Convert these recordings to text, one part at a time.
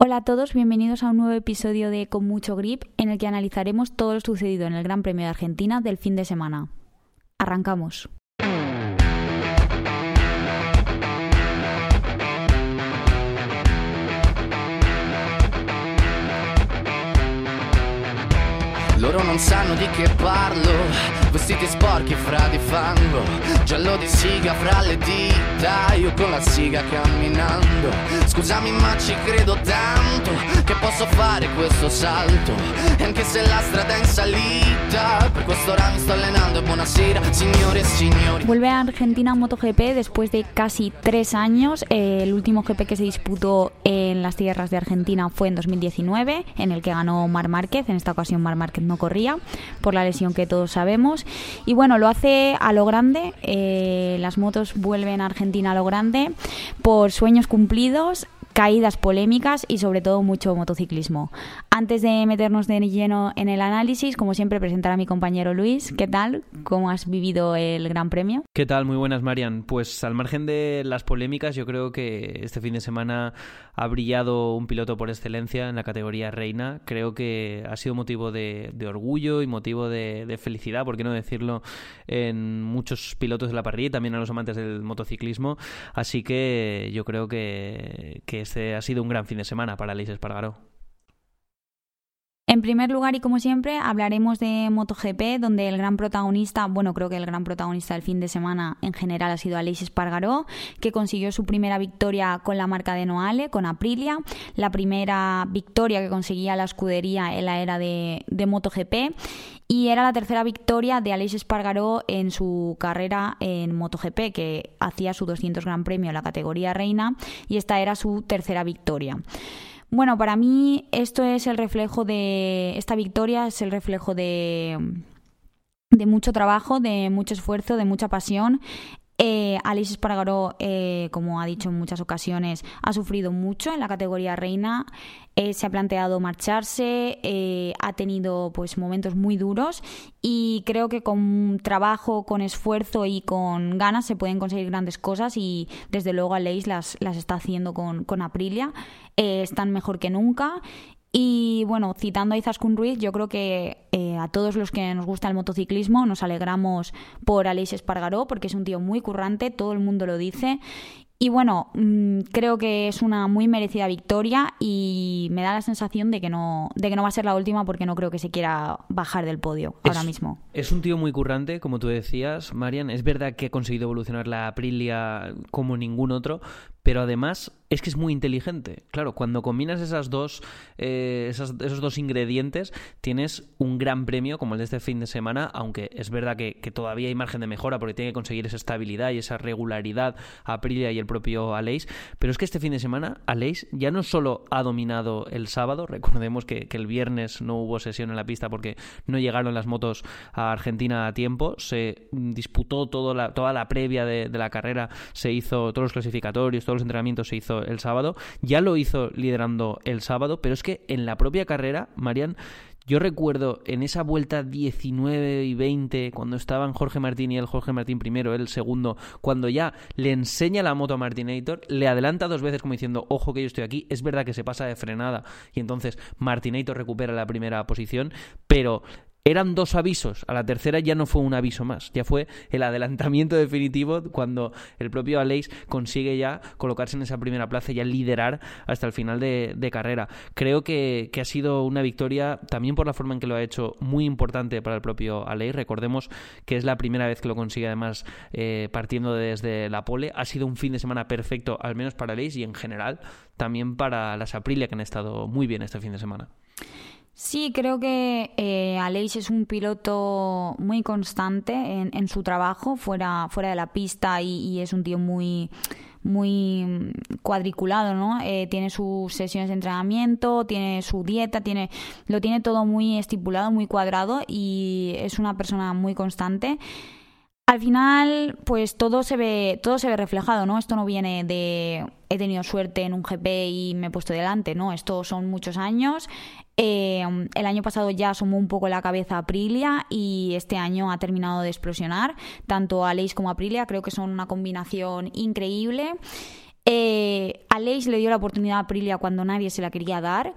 Hola a todos, bienvenidos a un nuevo episodio de Con mucho grip en el que analizaremos todo lo sucedido en el Gran Premio de Argentina del fin de semana. Arrancamos. Loro non sanno di che parlo, vestiti sporchi fra di fango, giallo di siga fra le dita, io con la siga camminando. Scusami ma ci credo tanto che posso fare questo salto, e anche se la strada è in salita, per questo ora mi sto allenando. Buonasera signore e signori. Vuelve a Argentina MotoGP después de casi tres años. El último GP que se disputó en las tierras de Argentina fue en 2019, en el que ganó Mar Márquez. En esta ocasión Mar Márquez no corría por la lesión que todos sabemos. Y bueno, lo hace a lo grande. eh, las motos vuelven a Argentina a lo grande por sueños cumplidos caídas polémicas y sobre todo mucho motociclismo. Antes de meternos de lleno en el análisis, como siempre, presentar a mi compañero Luis. ¿Qué tal? ¿Cómo has vivido el Gran Premio? ¿Qué tal? Muy buenas, Marian. Pues al margen de las polémicas, yo creo que este fin de semana ha brillado un piloto por excelencia en la categoría reina. Creo que ha sido motivo de, orgullo y motivo de, de, felicidad, por qué no decirlo, en muchos pilotos de la parrilla y también a los amantes del motociclismo. Así que yo creo que, que este ha sido un gran fin de semana para Aleix Espargaró. En primer lugar, y como siempre, hablaremos de MotoGP, donde el gran protagonista, bueno, creo que el gran protagonista del fin de semana en general ha sido Aleix Espargaró, que consiguió su primera victoria con la marca de Noale, con Aprilia, la primera victoria que conseguía la escudería en la era de, de MotoGP y era la tercera victoria de Aleix Espargaró en su carrera en MotoGP, que hacía su 200 Gran Premio en la categoría reina y esta era su tercera victoria. Bueno, para mí esto es el reflejo de esta victoria es el reflejo de de mucho trabajo, de mucho esfuerzo, de mucha pasión. Eh, Aleix Espargaró, eh, como ha dicho en muchas ocasiones, ha sufrido mucho en la categoría reina. Eh, se ha planteado marcharse, eh, ha tenido pues momentos muy duros y creo que con trabajo, con esfuerzo y con ganas se pueden conseguir grandes cosas y desde luego Aleix las, las está haciendo con, con Aprilia. Eh, están mejor que nunca y bueno, citando a Izaskun Ruiz, yo creo que eh, a todos los que nos gusta el motociclismo nos alegramos por Aleix Espargaró porque es un tío muy currante, todo el mundo lo dice. Y bueno, mmm, creo que es una muy merecida victoria y me da la sensación de que no, de que no va a ser la última porque no creo que se quiera bajar del podio es, ahora mismo. Es un tío muy currante, como tú decías, Marian. Es verdad que ha conseguido evolucionar la Aprilia como ningún otro, pero además es que es muy inteligente. Claro, cuando combinas esas dos, eh, esos dos ingredientes, tienes un gran premio como el de este fin de semana, aunque es verdad que, que, todavía hay margen de mejora porque tiene que conseguir esa estabilidad y esa regularidad Aprilia y el propio Aleix. Pero es que este fin de semana Aleix ya no solo ha dominado el sábado, recordemos que, que el viernes no hubo sesión en la pista porque no llegaron las motos a Argentina a tiempo, se disputó todo la, toda la previa de, de la carrera, se hizo todos los clasificatorios, todos los entrenamientos se hizo el sábado, ya lo hizo liderando el sábado, pero es que en la propia carrera, Marian, yo recuerdo en esa vuelta 19 y 20, cuando estaban Jorge Martín y el Jorge Martín primero, él segundo, cuando ya le enseña la moto a Martinator, le adelanta dos veces como diciendo, ojo que yo estoy aquí, es verdad que se pasa de frenada y entonces Martinator recupera la primera posición, pero eran dos avisos, a la tercera ya no fue un aviso más, ya fue el adelantamiento definitivo cuando el propio Aleix consigue ya colocarse en esa primera plaza y ya liderar hasta el final de, de carrera. Creo que, que, ha sido una victoria también por la forma en que lo ha hecho muy importante para el propio Aleix. Recordemos que es la primera vez que lo consigue además eh, partiendo desde la pole. Ha sido un fin de semana perfecto, al menos para Aleix y en general también para las Aprilia que han estado muy bien este fin de semana. Sí, creo que eh, Aleix es un piloto muy constante en, en su trabajo fuera, fuera de la pista y, y, es un tío muy muy cuadriculado, ¿no? Eh, tiene sus sesiones de entrenamiento, tiene su dieta, tiene lo tiene todo muy estipulado, muy cuadrado y es una persona muy constante. Al final, pues todo se ve, todo se ve reflejado, ¿no? Esto no viene de he tenido suerte en un GP y me he puesto delante, ¿no? Esto son muchos años. Eh, el año pasado ya asomó un poco la cabeza Aprilia y este año ha terminado de explosionar. Tanto Aleix como Aprilia creo que son una combinación increíble. Eh, Aleix le dio la oportunidad a Aprilia cuando nadie se la quería dar.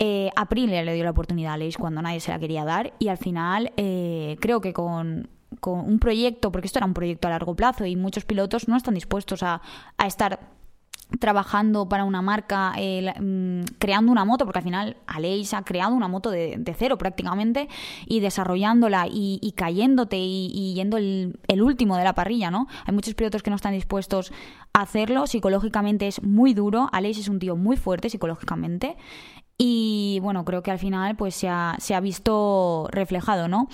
Eh, Aprilia le dio la oportunidad a Aleix cuando nadie se la quería dar. Y al final, eh, creo que con, con, un proyecto, porque esto era un proyecto a largo plazo y muchos pilotos no están dispuestos a, a estar trabajando para una marca, eh, mm, creando una moto, porque al final Aleix ha creado una moto de, cero prácticamente, y desarrollándola y, cayéndote y, yendo el, último de la parrilla, ¿no? Hay muchos pilotos que no están dispuestos a hacerlo, psicológicamente es muy duro, Aleix es un tío muy fuerte psicológicamente, y bueno, creo que al final pues se ha, se ha visto reflejado, ¿no?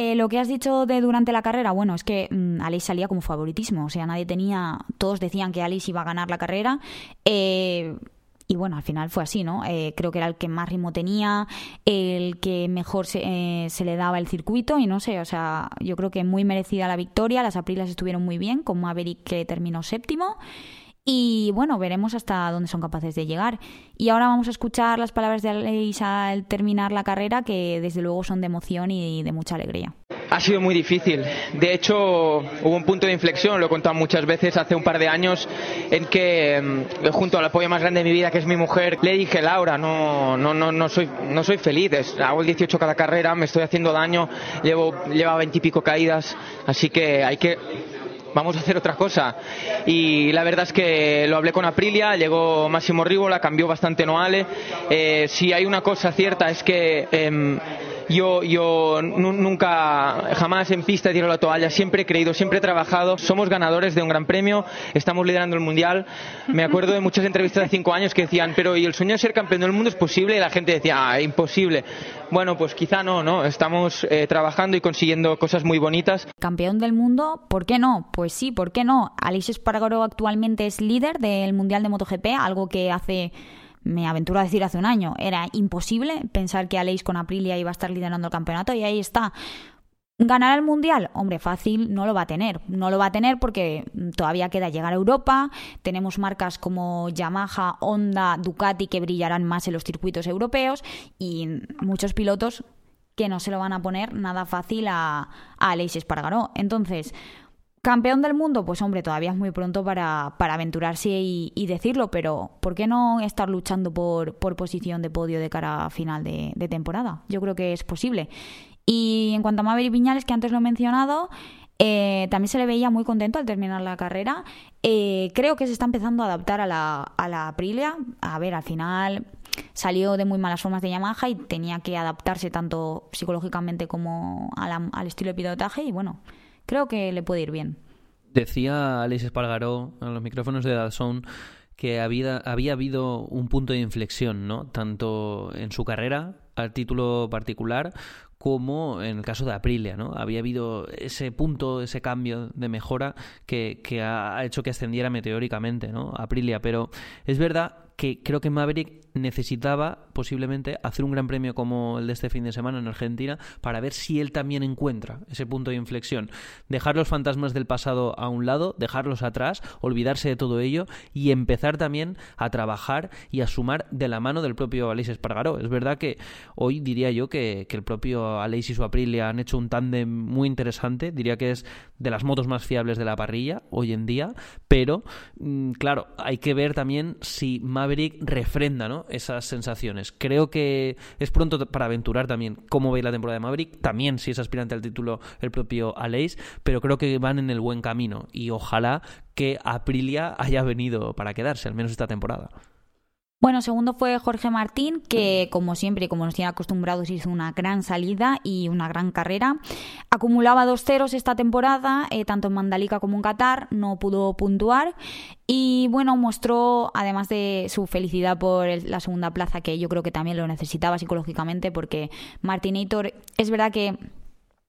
Eh, lo que has dicho de durante la carrera, bueno, es que mm, Alice salía como favoritismo, o sea, nadie tenía, todos decían que Alice iba a ganar la carrera. Eh, y bueno, al final fue así, ¿no? Eh, creo que era el que más ritmo tenía, el que mejor se, se, le daba el circuito y no sé, o sea, yo creo que muy merecida la victoria, las aprilas estuvieron muy bien, con Maverick que terminó séptimo y bueno, veremos hasta dónde son capaces de llegar. Y ahora vamos a escuchar las palabras de Aleix al terminar la carrera, que desde luego son de emoción y de mucha alegría. Ha sido muy difícil. De hecho, hubo un punto de inflexión, lo he contado muchas veces hace un par de años, en que mm, junto al apoyo más grande de mi vida, que es mi mujer, le dije, Laura, no, no, no, no soy, no soy feliz. Hago el 18 cada carrera, me estoy haciendo daño, llevo, lleva 20 y pico caídas, así que hay que vamos a hacer otra cosa. Y la verdad es que lo hablé con Aprilia, llegó Máximo Rívola, cambió bastante Noale. Eh, si hay una cosa cierta es que em, yo, yo nunca, jamás en pista he tirado la toalla, siempre he creído, siempre he trabajado. Somos ganadores de un gran premio, estamos liderando el mundial. Me acuerdo de muchas entrevistas de cinco años que decían, pero ¿y el sueño de ser campeón del mundo es posible? Y la gente decía, ah, imposible. Bueno, pues quizá no, ¿no? Estamos eh, trabajando y consiguiendo cosas muy bonitas. Campeón del mundo, ¿por qué no? Pues sí, ¿por qué no? Alice Espargaro actualmente es líder del mundial de MotoGP, algo que hace me aventuro a decir hace un año, era imposible pensar que Aleix con Aprilia iba a estar liderando el campeonato y ahí está. ¿Ganar el Mundial? Hombre, fácil no lo va a tener. No lo va a tener porque todavía queda llegar a Europa. Tenemos marcas como Yamaha, Honda, Ducati que brillarán más en los circuitos europeos y muchos pilotos que no se lo van a poner nada fácil a, a Aleix Espargaró. Entonces, Campeón del mundo, pues hombre, todavía es muy pronto para, para aventurarse y, decirlo, pero ¿por qué no estar luchando por, por posición de podio de cara a final de, temporada? Yo creo que es posible. Y en cuanto a Maverick Viñales, que antes lo he mencionado, eh, también se le veía muy contento al terminar la carrera. Eh, creo que se está empezando a adaptar a la, a la Aprilia. A ver, al final salió de muy malas formas de Yamaha y tenía que adaptarse tanto psicológicamente como al estilo de pilotaje. Y bueno, creo que le puede ir bien. Decía Alex Espargaró en los micrófonos de Dazón que había, había habido un punto de inflexión, ¿no? Tanto en su carrera, al título particular, como en el caso de Aprilia, ¿no? Había habido ese punto, ese cambio de mejora que, que ha hecho que ascendiera meteóricamente, ¿no? Aprilia, pero es verdad que creo que Maverick necesitaba posiblemente hacer un gran premio como el de este fin de semana en Argentina para ver si él también encuentra ese punto de inflexión. Dejar los fantasmas del pasado a un lado, dejarlos atrás, olvidarse de todo ello y empezar también a trabajar y a sumar de la mano del propio Aleix Espargaró. Es verdad que hoy diría yo que, el propio Aleix y su Aprilia han hecho un tándem muy interesante, diría que es de las motos más fiables de la parrilla hoy en día, pero mm, claro, hay que ver también si Maverick Maverick refrenda ¿no? esas sensaciones. Creo que es pronto para aventurar también cómo veis la temporada de Maverick, también si es aspirante al título el propio Aleix, pero creo que van en el buen camino y ojalá que Aprilia haya venido para quedarse, al menos esta temporada. Bueno, segundo fue Jorge Martín, que como siempre y como nos tiene acostumbrados hizo una gran salida y una gran carrera. Acumulaba dos ceros esta temporada, eh, tanto en Mandalika como en Qatar, no pudo puntuar. Y bueno, mostró, además de su felicidad por la segunda plaza, que yo creo que también lo necesitaba psicológicamente, porque Martinator es verdad que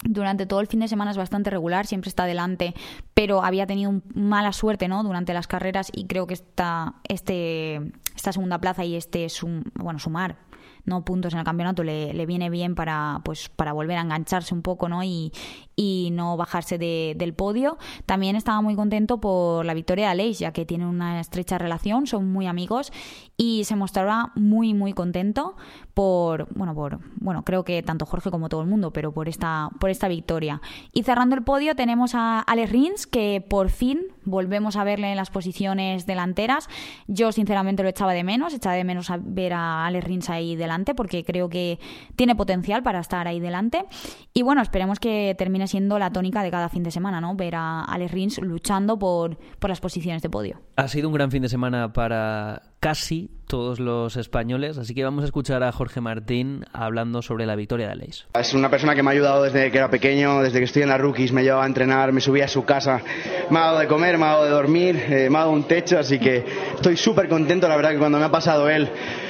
durante todo el fin de semana es bastante regular, siempre está adelante, pero había tenido mala suerte ¿no? durante las carreras y creo que esta, este, esta segunda plaza y este bueno, sumar no puntos en el campeonato le, le, viene bien para pues para volver a engancharse un poco no y, y no bajarse del podio. También estaba muy contento por la victoria de Aleix ya que tienen una estrecha relación son muy amigos y se mostraba muy muy contento por bueno por bueno creo que tanto Jorge como todo el mundo pero por esta por esta victoria. Y cerrando el podio tenemos a Alex Rins que por fin volvemos a verle en las posiciones delanteras. Yo sinceramente lo echaba de menos echaba de menos a ver a Alex Rins ahí delante porque creo que tiene potencial para estar ahí delante. Y bueno esperemos que termine siendo la tónica de cada fin de semana no ver a Alex Rins luchando por por las posiciones de podio ha sido un gran fin de semana para casi todos los españoles, así que vamos a escuchar a Jorge Martín hablando sobre la victoria de Aleix. Es una persona que me ha ayudado desde que era pequeño, desde que estoy en la rookies, me llevaba a entrenar, me subía a su casa, me ha dado de comer, me ha dado de dormir, eh, me ha dado un techo, así que estoy súper contento, la verdad que cuando me ha pasado él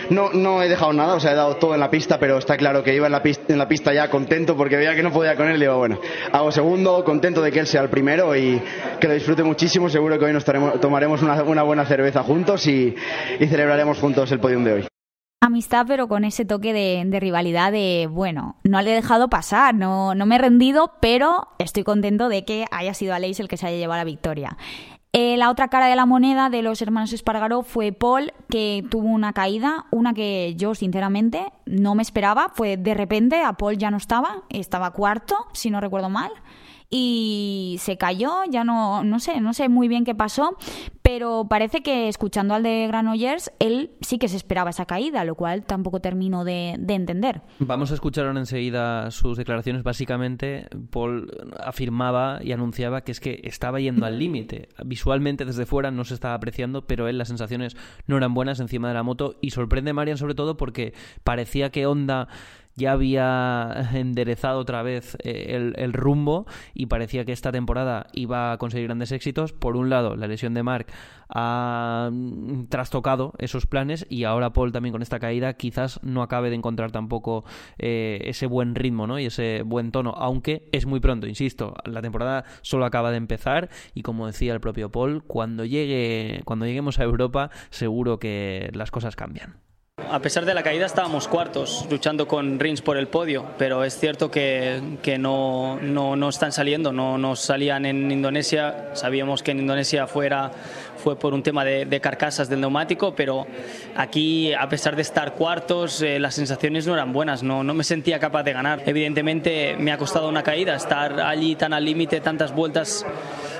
no, no he dejado nada, o sea, he dado todo en la pista, pero está claro que iba en la pista, en la pista ya contento porque veía que no podía con él. Digo, bueno, hago segundo, contento de que él sea el primero y que lo disfrute muchísimo. Seguro que hoy nos tomaremos una, una, buena cerveza juntos y, y celebraremos juntos el podium de hoy amistad, pero con ese toque de, de, rivalidad de, bueno, no le he dejado pasar, no, no me he rendido, pero estoy contento de que haya sido Aleix el que se haya llevado la victoria. Eh, la otra cara de la moneda de los hermanos Espargaró fue Paul, que tuvo una caída, una que yo sinceramente no me esperaba. Fue de repente, a Paul ya no estaba, estaba cuarto, si no recuerdo mal y se cayó, ya no, no sé, no sé muy bien qué pasó, pero parece que escuchando al de Granollers, él sí que se esperaba esa caída, lo cual tampoco termino de, de entender. Vamos a escuchar ahora enseguida sus declaraciones. Básicamente, Paul afirmaba y anunciaba que es que estaba yendo al límite. Visualmente desde fuera no se estaba apreciando, pero él las sensaciones no eran buenas encima de la moto y sorprende a Marian sobre todo porque parecía que Honda ya había enderezado otra vez eh, el, rumbo y parecía que esta temporada iba a conseguir grandes éxitos. Por un lado, la lesión de Mark ha mm, trastocado esos planes y ahora Paul también con esta caída quizás no acabe de encontrar tampoco eh, ese buen ritmo ¿no? y ese buen tono, aunque es muy pronto, insisto, la temporada solo acaba de empezar y como decía el propio Paul, cuando llegue cuando lleguemos a Europa seguro que las cosas cambian. A pesar de la caída estábamos cuartos luchando con Rins por el podio, pero es cierto que, que no, no, no, están saliendo, no, no salían en Indonesia, sabíamos que en Indonesia fuera, fue por un tema de, carcasas del neumático, pero aquí a pesar de estar cuartos eh, las sensaciones no eran buenas, no, no me sentía capaz de ganar. Evidentemente me ha costado una caída, estar allí tan al límite, tantas vueltas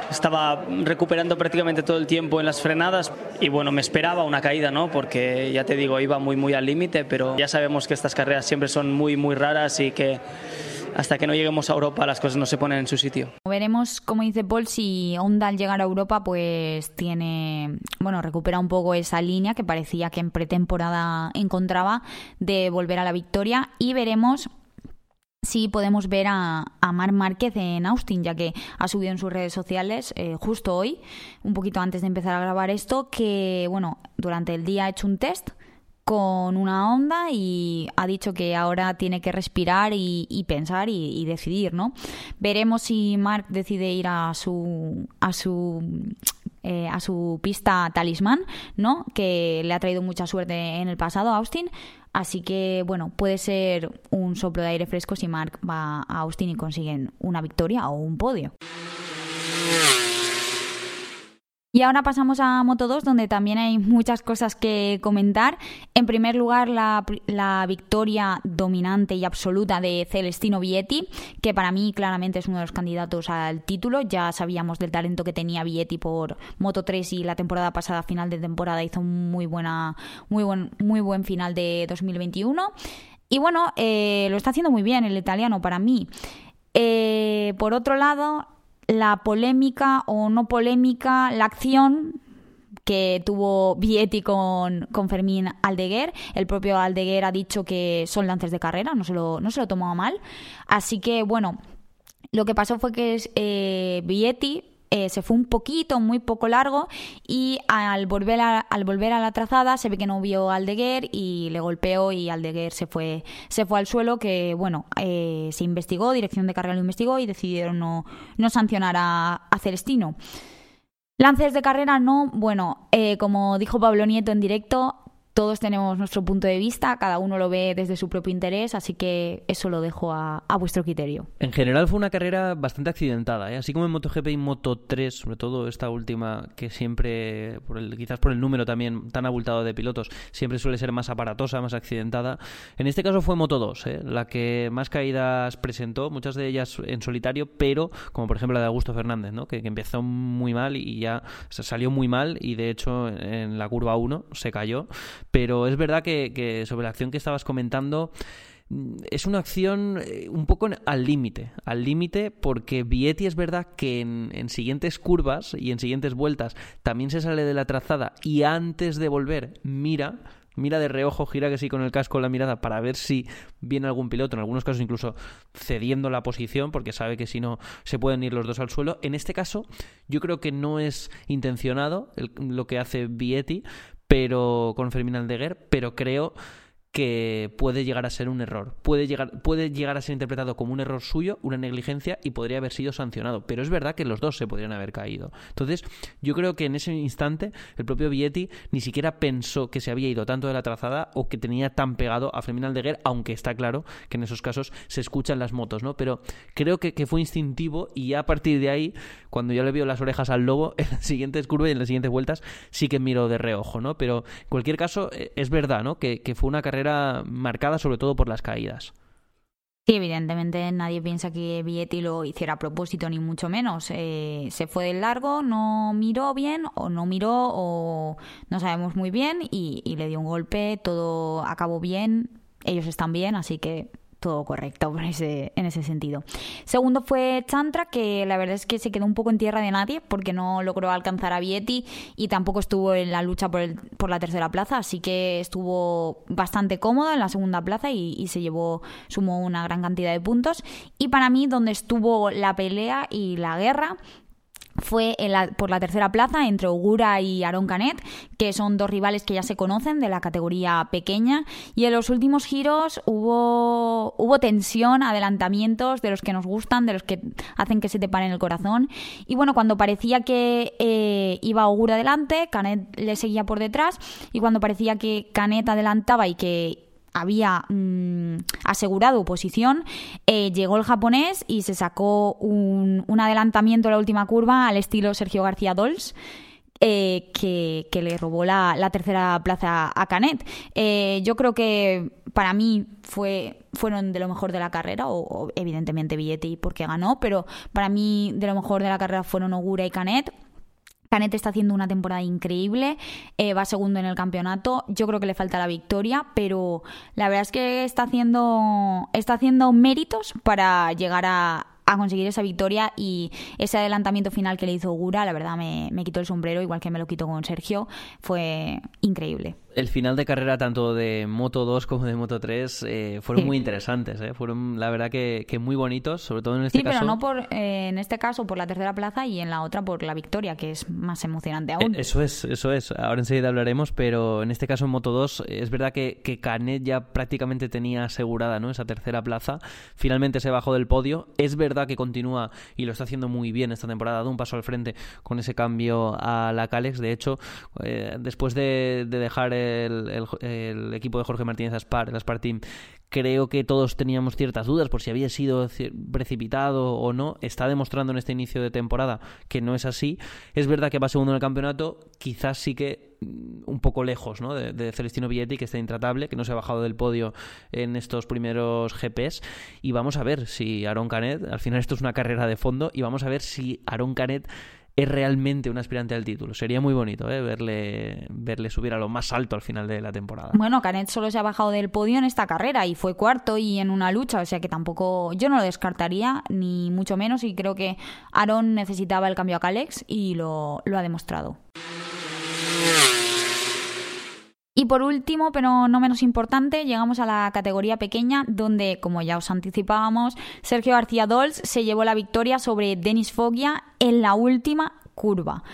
estaba recuperando prácticamente todo el tiempo en las frenadas y bueno, me esperaba una caída, ¿no? Porque ya te digo, iba muy muy al límite, pero ya sabemos que estas carreras siempre son muy muy raras y que hasta que no lleguemos a Europa las cosas no se ponen en su sitio. Veremos, como dice Paul, si Honda al llegar a Europa pues tiene, bueno, recupera un poco esa línea que parecía que en pretemporada encontraba de volver a la victoria y veremos sí podemos ver a, a Marc Márquez en Austin, ya que ha subido en sus redes sociales eh, justo hoy, un poquito antes de empezar a grabar esto, que bueno, durante el día ha hecho un test con una onda y ha dicho que ahora tiene que respirar y, pensar y, decidir, ¿no? Veremos si Mark decide ir a su a su eh, a su pista talismán, ¿no? Que le ha traído mucha suerte en el pasado Austin. Así que, bueno, puede ser un soplo de aire fresco si Mark va a Austin y consiguen una victoria o un podio. Y ahora pasamos a Moto 2, donde también hay muchas cosas que comentar. En primer lugar, la, victoria dominante y absoluta de Celestino Vietti, que para mí claramente es uno de los candidatos al título. Ya sabíamos del talento que tenía Vietti por Moto 3 y la temporada pasada, final de temporada, hizo un muy, buena, muy, buen, muy buen final de 2021. Y bueno, eh, lo está haciendo muy bien el italiano para mí. Eh, por otro lado, la polémica o no polémica, la acción que tuvo Vietti con, con, Fermín Aldeguer. El propio Aldeguer ha dicho que son lances de carrera, no se lo, no se lo tomó mal. Así que, bueno, lo que pasó fue que eh, Vietti eh, se fue un poquito, muy poco largo y al volver, a, al volver a la trazada se ve que no vio a Aldeguer y le golpeó y Aldeguer se fue, se fue al suelo que, bueno, eh, se investigó, Dirección de Carrera lo investigó y decidieron no, no sancionar a, a Celestino. Lances de carrera no, bueno, eh, como dijo Pablo Nieto en directo, todos tenemos nuestro punto de vista, cada uno lo ve desde su propio interés, así que eso lo dejo a, vuestro criterio. En general fue una carrera bastante accidentada, ¿eh? así como en MotoGP y Moto3, sobre todo esta última que siempre, por el, quizás por el número también tan abultado de pilotos, siempre suele ser más aparatosa, más accidentada. En este caso fue Moto2, ¿eh? la que más caídas presentó, muchas de ellas en solitario, pero como por ejemplo la de Augusto Fernández, ¿no? que, empezó muy mal y ya salió muy mal y de hecho en la curva 1 se cayó pero es verdad que, sobre la acción que estabas comentando mm, es una acción eh, un poco al límite, al límite porque Vietti es verdad que en, siguientes curvas y en siguientes vueltas también se sale de la trazada y antes de volver mira, mira de reojo, gira que sí con el casco la mirada para ver si viene algún piloto, en algunos casos incluso cediendo la posición porque sabe que si no se pueden ir los dos al suelo. En este caso yo creo que no es intencionado lo que hace Vietti, pero con Fermín Aldeguer, pero creo que puede llegar a ser un error. Puede llegar, puede llegar a ser interpretado como un error suyo, una negligencia y podría haber sido sancionado. Pero es verdad que los dos se podrían haber caído. Entonces, yo creo que en ese instante el propio Vietti ni siquiera pensó que se había ido tanto de la trazada o que tenía tan pegado a Fermín Aldeguer, aunque está claro que en esos casos se escuchan las motos, ¿no? Pero creo que, que fue instintivo y a partir de ahí, cuando yo le vio las orejas al lobo, en las siguientes curvas y en las siguientes vueltas, sí que miro de reojo, ¿no? Pero en cualquier caso, eh, es verdad, ¿no? Que, que fue una carrera marcada sobre todo por las caídas. Sí, evidentemente nadie piensa que Vietti lo hiciera a propósito, ni mucho menos. Eh, se fue del largo, no miró bien, o no miró, o no sabemos muy bien, y le dio un golpe, todo acabó bien, ellos están bien, así que todo correcto en ese, en ese sentido. Segundo fue Chantra, que la verdad es que se quedó un poco en tierra de nadie porque no logró alcanzar a Vietti y tampoco estuvo en la lucha por, el, por la tercera plaza, así que estuvo bastante cómodo en la segunda plaza y, y se llevó, sumó una gran cantidad de puntos. Y para mí, donde estuvo la pelea y la guerra fue por la tercera plaza entre Ogura y Aaron Canet, que son dos rivales que ya se conocen de la categoría pequeña. Y en los últimos giros hubo, hubo tensión, adelantamientos de los que nos gustan, de los que hacen que se te paren el corazón. Y bueno, cuando parecía que eh, iba Ogura adelante, Canet le seguía por detrás. Y cuando parecía que Canet adelantaba y que había mm, asegurado posición, eh, llegó el japonés y se sacó un, adelantamiento en la última curva al estilo Sergio García Dols. Eh, que, le robó la, tercera plaza a Canet. Eh, yo creo que para mí fue, fueron de lo mejor de la carrera, o, evidentemente Villetti porque ganó, pero para mí de lo mejor de la carrera fueron Ogura y Canet. Canet está haciendo una temporada increíble, eh, va segundo en el campeonato. Yo creo que le falta la victoria, pero la verdad es que está haciendo, está haciendo méritos para llegar a, conseguir esa victoria y ese adelantamiento final que le hizo Gura, la verdad me, me quitó el sombrero, igual que me lo quitó con Sergio, fue increíble el final de carrera tanto de Moto 2 como de Moto 3 eh, fueron muy interesantes, eh. fueron la verdad que, muy bonitos, sobre todo en este caso. Sí, pero no por, eh, en este caso por la tercera plaza y en la otra por la victoria, que es más emocionante aún. eso es, eso es. Ahora enseguida hablaremos, pero en este caso en Moto 2 es verdad que, que Canet ya prácticamente tenía asegurada ¿no? esa tercera plaza. Finalmente se bajó del podio. Es verdad que continúa y lo está haciendo muy bien esta temporada, ha dado un paso al frente con ese cambio a la Calex. De hecho, después de, de dejar el, equipo de Jorge Martínez Aspar, el Aspar Team, creo que todos teníamos ciertas dudas por si había sido precipitado o no. Está demostrando en este inicio de temporada que no es así. Es verdad que va segundo en el campeonato, quizás sí que mm, un poco lejos ¿no? de, Celestino Villetti, que está intratable, que no se ha bajado del podio en estos primeros GPs. Y vamos a ver si Aaron Canet, al final esto es una carrera de fondo, y vamos a ver si Aaron Canet es realmente un aspirante al título. Sería muy bonito ¿eh? verle, verle subir a lo más alto al final de la temporada. Bueno, Canet solo se ha bajado del podio en esta carrera y fue cuarto y en una lucha, o sea que tampoco yo no lo descartaría, ni mucho menos, y creo que Aaron necesitaba el cambio a Calex y lo, lo ha demostrado. Y por último, pero no menos importante, llegamos a la categoría pequeña, donde, como ya os anticipábamos, Sergio García Dols se llevó la victoria sobre Denis Foggia en la última curva.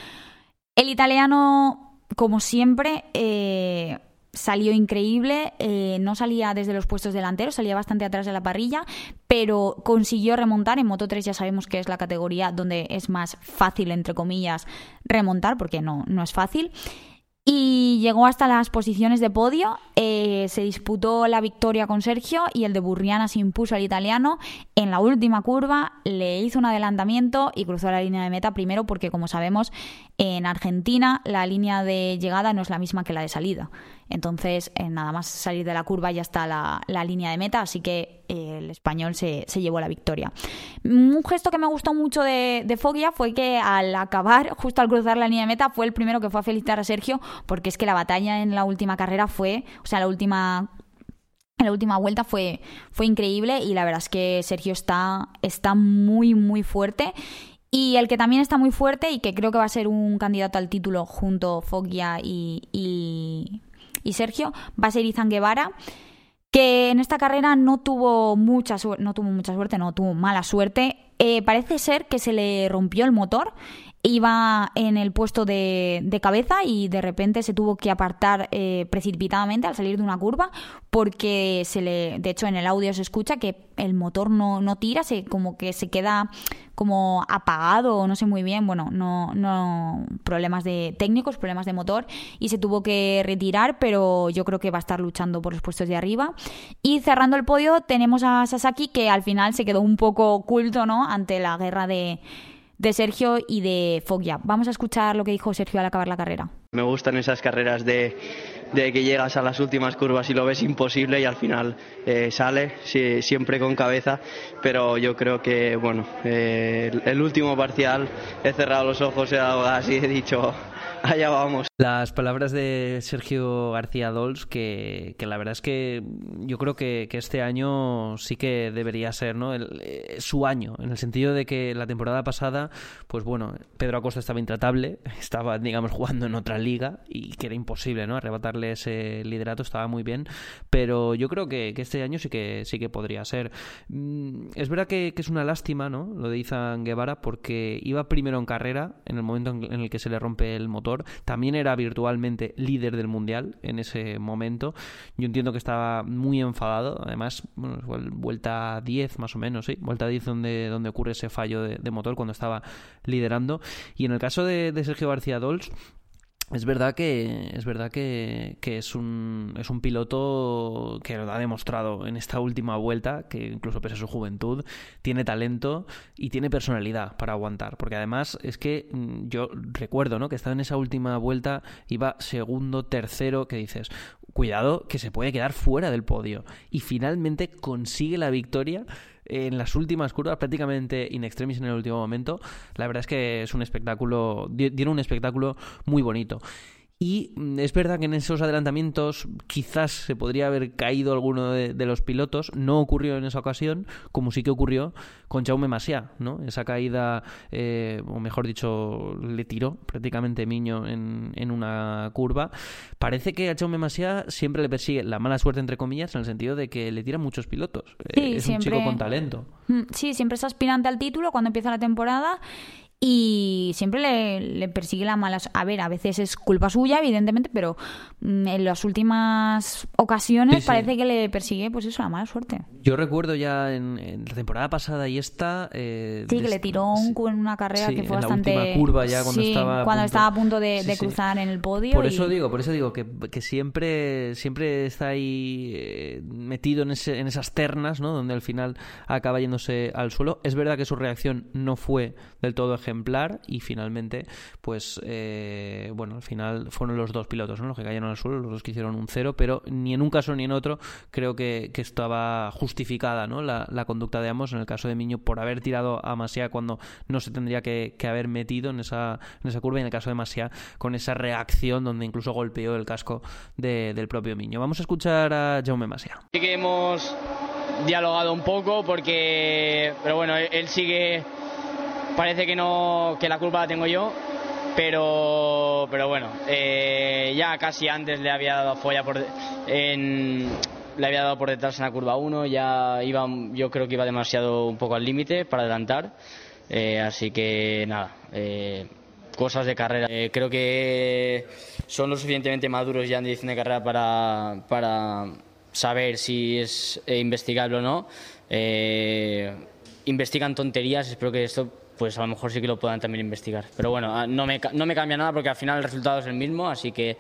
El italiano, como siempre, eh, salió increíble, eh, no salía desde los puestos delanteros, salía bastante atrás de la parrilla, pero consiguió remontar. En Moto 3 ya sabemos que es la categoría donde es más fácil, entre comillas, remontar, porque no, no es fácil. Y llegó hasta las posiciones de podio. Eh, se disputó la victoria con Sergio y el de Burriana se impuso al italiano. En la última curva le hizo un adelantamiento y cruzó la línea de meta primero porque, como sabemos, en Argentina la línea de llegada no es la misma que la de salida. Entonces, eh, nada más salir de la curva ya está la, línea de meta, así que eh, el español se, llevó la victoria. Un gesto que me gustó mucho de, de Foggia fue que al acabar, justo al cruzar la línea de meta, fue el primero que fue a felicitar a Sergio, porque es que la batalla en la última carrera fue, o sea, la última la última vuelta fue, fue increíble y la verdad es que Sergio está, está muy, muy fuerte. Y el que también está muy fuerte y que creo que va a ser un candidato al título junto Foggia y, y Sergio, va a ser Izan Guevara que en esta carrera no tuvo mucha suerte, no tuvo mucha suerte, no tuvo mala suerte. Eh, parece ser que se le rompió el motor iba en el puesto de, de, cabeza y de repente se tuvo que apartar eh, precipitadamente al salir de una curva porque se le de hecho en el audio se escucha que el motor no, no tira se como que se queda como apagado no sé muy bien. Bueno no no problemas de técnicos problemas de motor y se tuvo que retirar pero yo creo que va a estar luchando por los puestos de arriba. Y cerrando el podio tenemos a Sasaki que al final se quedó un poco oculto no ante la guerra de de Sergio y de Foggia. Vamos a escuchar lo que dijo Sergio al acabar la carrera. Me gustan esas carreras de, que llegas a las últimas curvas y lo ves imposible y al final eh, sale, siempre con cabeza, pero yo creo que, bueno, eh, el último parcial he cerrado los ojos, he dado así, he dicho, allá vamos. Las palabras de Sergio García Dols, que, que la verdad es que yo creo que, que, este año sí que debería ser ¿no? Eh, su año, en el sentido de que la temporada pasada, pues bueno, Pedro Acosta estaba intratable, estaba, digamos, jugando en otra liga y que era imposible ¿no? arrebatarle ese liderato, estaba muy bien, pero yo creo que, que este año sí que, sí que podría ser. Mm, es verdad que, que es una lástima, ¿no? Lo de Izan Guevara, porque iba primero en carrera en el momento en el que se le rompe el motor también era virtualmente líder del mundial en ese momento. Yo entiendo que estaba muy enfadado, además, bueno, vuelta 10 más o menos, ¿sí? Vuelta 10 donde, donde ocurre ese fallo de, motor cuando estaba liderando. Y en el caso de, Sergio García Dols, es verdad que es verdad que, es un es un piloto que lo ha demostrado en esta última vuelta que incluso pese a su juventud tiene talento y tiene personalidad para aguantar. Porque además es que mm, yo recuerdo no que estaba en esa última vuelta iba segundo tercero que dices cuidado que se puede quedar fuera del podio y finalmente consigue la victoria en las últimas curvas, prácticamente in extremis en el último momento. La verdad es que es un espectáculo, dieron un espectáculo muy bonito. Y mm, es verdad que en esos adelantamientos quizás se podría haber caído alguno de, los pilotos. No ocurrió en esa ocasión, como sí que ocurrió con Jaume Masia, ¿no? Esa caída, eh, o mejor dicho, le tiró prácticamente Miño en, en, una curva. Parece que a Jaume Masia siempre le persigue la mala suerte, entre comillas, en el sentido de que le tiran muchos pilotos. Eh, es un chico con talento. Mm, sí, siempre es aspirante al título cuando empieza la temporada y siempre le, persigue la mala... A ver, a veces es culpa suya, evidentemente, pero mm, en las últimas ocasiones parece que le persigue, pues eso, la mala suerte. Yo recuerdo ya en, la temporada pasada y esta... Eh, sí, que le tiró un en una carrera que fue en bastante... La última curva ya cuando estaba... cuando estaba a punto de, cruzar en el podio. Por eso digo, por eso digo que, que siempre, siempre está ahí eh, metido en, ese, en esas ternas, ¿no? Donde al final acaba yéndose al suelo. Es verdad que su reacción no fue del todo ejemplar y finalmente, pues, eh, bueno, al final fueron los dos pilotos ¿no? los que cayeron al suelo, los dos que hicieron un cero, pero ni en un caso ni en otro creo que, estaba justificada ¿no? La, conducta de ambos, en el caso de Miño, por haber tirado a Masia cuando no se tendría que, haber metido en esa, en esa curva, y en el caso de Masia con esa reacción donde incluso golpeó el casco del propio Miño. Vamos a escuchar a Jaume Masia. Sí que hemos dialogado un poco porque, pero bueno, él sigue Parece que no que la culpa la tengo yo, pero pero bueno, eh, ya casi antes le había dado folla por en, le había dado por detrás en la curva 1, ya iba yo creo que iba demasiado un poco al límite para adelantar, eh, así que nada, eh, cosas de carrera. creo que son lo suficientemente maduros ya en dirección de carrera para, para saber si es investigable o no. investigan tonterías, espero que esto pues a lo mejor sí que lo puedan también investigar. Pero bueno, ah, no me, no me cambia nada porque al final el resultado es el mismo, así que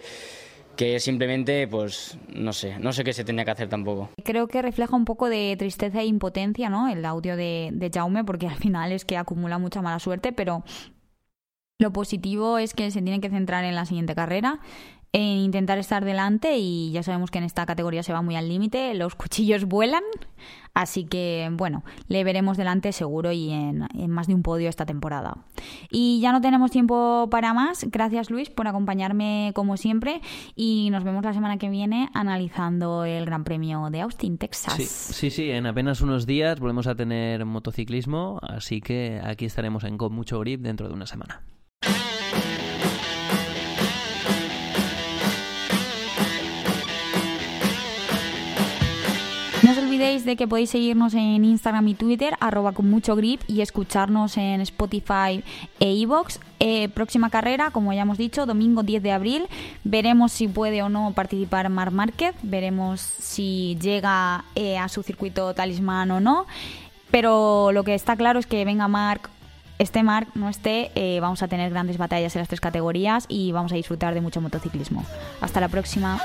que simplemente, pues, no sé, no sé qué se tenía que hacer tampoco. Creo que refleja un poco de tristeza e impotencia, ¿no? El audio de, de Jaume, porque al final es que acumula mucha mala suerte, pero lo positivo es que se tiene que centrar en la siguiente carrera en intentar estar delante y ya sabemos que en esta categoría se va muy al límite, los cuchillos vuelan, así que bueno, le veremos delante seguro y en, más de un podio esta temporada. Y ya no tenemos tiempo para más, gracias Luis por acompañarme como siempre y nos vemos la semana que viene analizando el Gran Premio de Austin, Texas. Sí, sí, sí en apenas unos días volvemos a tener motociclismo, así que aquí estaremos en Con Mucho Grip dentro de una semana. Olvidéis de que podéis seguirnos en Instagram y Twitter, arroba con mucho grip, y escucharnos en Spotify e iVoox. Eh, próxima carrera, como ya hemos dicho, domingo 10 de abril. Veremos si puede o no participar Marc Márquez, veremos si llega eh, a su circuito talismán o no. Pero lo que está claro es que venga Marc esté Marc, no esté, eh, vamos a tener grandes batallas en las tres categorías y vamos a disfrutar de mucho motociclismo. Hasta la próxima.